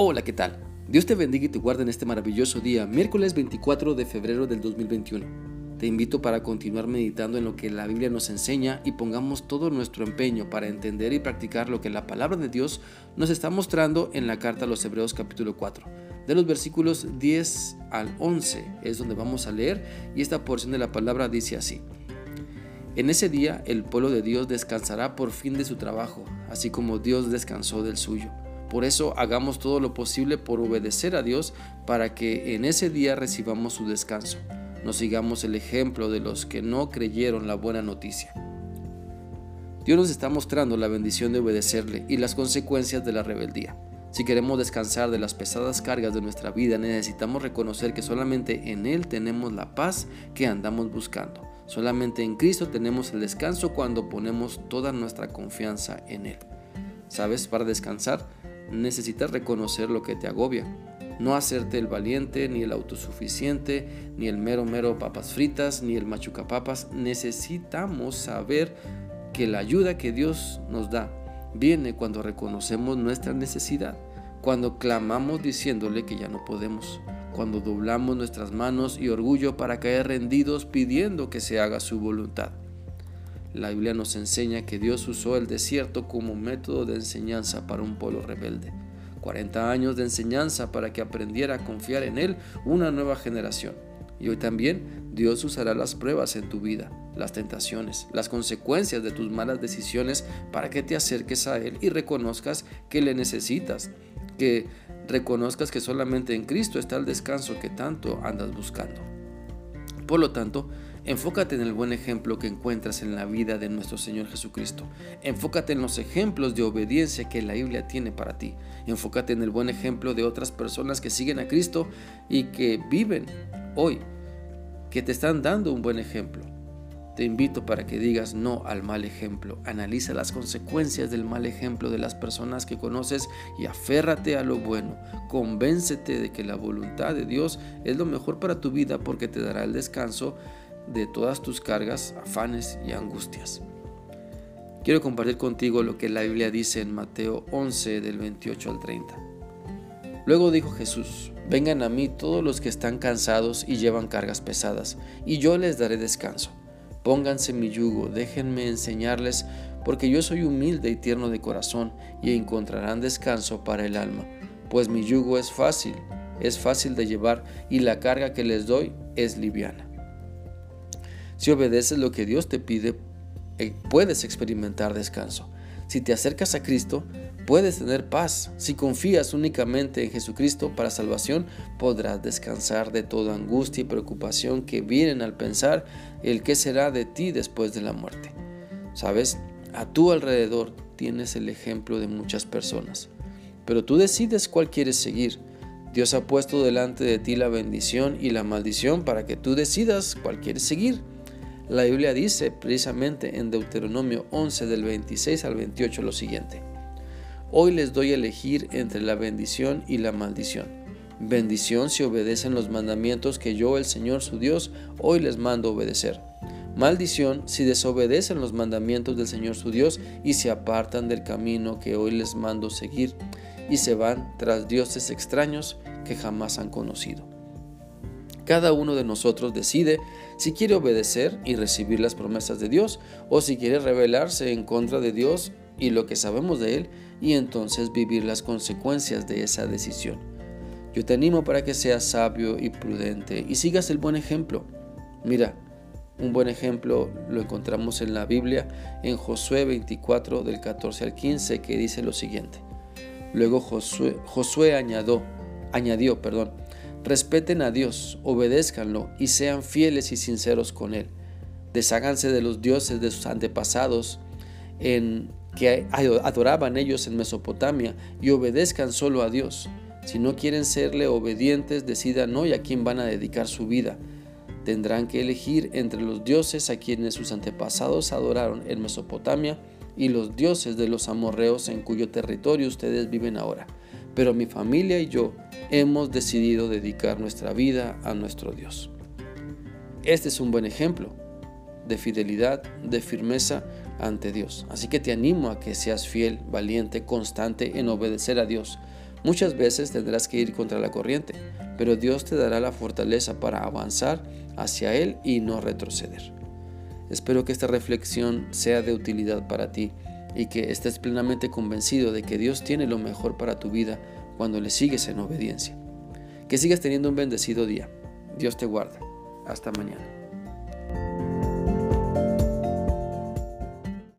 Hola, ¿qué tal? Dios te bendiga y te guarde en este maravilloso día, miércoles 24 de febrero del 2021. Te invito para continuar meditando en lo que la Biblia nos enseña y pongamos todo nuestro empeño para entender y practicar lo que la palabra de Dios nos está mostrando en la carta a los Hebreos capítulo 4. De los versículos 10 al 11 es donde vamos a leer y esta porción de la palabra dice así. En ese día el pueblo de Dios descansará por fin de su trabajo, así como Dios descansó del suyo. Por eso hagamos todo lo posible por obedecer a Dios para que en ese día recibamos su descanso. No sigamos el ejemplo de los que no creyeron la buena noticia. Dios nos está mostrando la bendición de obedecerle y las consecuencias de la rebeldía. Si queremos descansar de las pesadas cargas de nuestra vida, necesitamos reconocer que solamente en Él tenemos la paz que andamos buscando. Solamente en Cristo tenemos el descanso cuando ponemos toda nuestra confianza en Él. ¿Sabes? Para descansar necesitas reconocer lo que te agobia. No hacerte el valiente, ni el autosuficiente, ni el mero mero papas fritas, ni el machucapapas. Necesitamos saber que la ayuda que Dios nos da viene cuando reconocemos nuestra necesidad, cuando clamamos diciéndole que ya no podemos, cuando doblamos nuestras manos y orgullo para caer rendidos pidiendo que se haga su voluntad. La Biblia nos enseña que Dios usó el desierto como método de enseñanza para un pueblo rebelde. 40 años de enseñanza para que aprendiera a confiar en Él una nueva generación. Y hoy también Dios usará las pruebas en tu vida, las tentaciones, las consecuencias de tus malas decisiones para que te acerques a Él y reconozcas que le necesitas, que reconozcas que solamente en Cristo está el descanso que tanto andas buscando. Por lo tanto, enfócate en el buen ejemplo que encuentras en la vida de nuestro Señor Jesucristo. Enfócate en los ejemplos de obediencia que la Biblia tiene para ti. Enfócate en el buen ejemplo de otras personas que siguen a Cristo y que viven hoy, que te están dando un buen ejemplo. Te invito para que digas no al mal ejemplo. Analiza las consecuencias del mal ejemplo de las personas que conoces y aférrate a lo bueno. Convéncete de que la voluntad de Dios es lo mejor para tu vida porque te dará el descanso de todas tus cargas, afanes y angustias. Quiero compartir contigo lo que la Biblia dice en Mateo 11 del 28 al 30. Luego dijo Jesús, vengan a mí todos los que están cansados y llevan cargas pesadas, y yo les daré descanso. Pónganse mi yugo, déjenme enseñarles, porque yo soy humilde y tierno de corazón, y encontrarán descanso para el alma, pues mi yugo es fácil, es fácil de llevar, y la carga que les doy es liviana. Si obedeces lo que Dios te pide, eh, puedes experimentar descanso. Si te acercas a Cristo, puedes tener paz. Si confías únicamente en Jesucristo para salvación, podrás descansar de toda angustia y preocupación que vienen al pensar el qué será de ti después de la muerte. Sabes, a tu alrededor tienes el ejemplo de muchas personas, pero tú decides cuál quieres seguir. Dios ha puesto delante de ti la bendición y la maldición para que tú decidas cuál quieres seguir. La Biblia dice precisamente en Deuteronomio 11 del 26 al 28 lo siguiente. Hoy les doy a elegir entre la bendición y la maldición. Bendición si obedecen los mandamientos que yo, el Señor su Dios, hoy les mando obedecer. Maldición si desobedecen los mandamientos del Señor su Dios y se apartan del camino que hoy les mando seguir y se van tras dioses extraños que jamás han conocido. Cada uno de nosotros decide si quiere obedecer y recibir las promesas de Dios o si quiere rebelarse en contra de Dios y lo que sabemos de Él y entonces vivir las consecuencias de esa decisión. Yo te animo para que seas sabio y prudente y sigas el buen ejemplo. Mira, un buen ejemplo lo encontramos en la Biblia en Josué 24 del 14 al 15 que dice lo siguiente. Luego Josué, Josué añadió, añadió, perdón, respeten a Dios, obedézcanlo y sean fieles y sinceros con Él. Desháganse de los dioses de sus antepasados en que adoraban ellos en Mesopotamia y obedezcan solo a Dios. Si no quieren serle obedientes, decidan hoy a quién van a dedicar su vida. Tendrán que elegir entre los dioses a quienes sus antepasados adoraron en Mesopotamia y los dioses de los amorreos en cuyo territorio ustedes viven ahora. Pero mi familia y yo hemos decidido dedicar nuestra vida a nuestro Dios. Este es un buen ejemplo de fidelidad, de firmeza ante Dios. Así que te animo a que seas fiel, valiente, constante en obedecer a Dios. Muchas veces tendrás que ir contra la corriente, pero Dios te dará la fortaleza para avanzar hacia Él y no retroceder. Espero que esta reflexión sea de utilidad para ti y que estés plenamente convencido de que Dios tiene lo mejor para tu vida cuando le sigues en obediencia. Que sigas teniendo un bendecido día. Dios te guarda. Hasta mañana.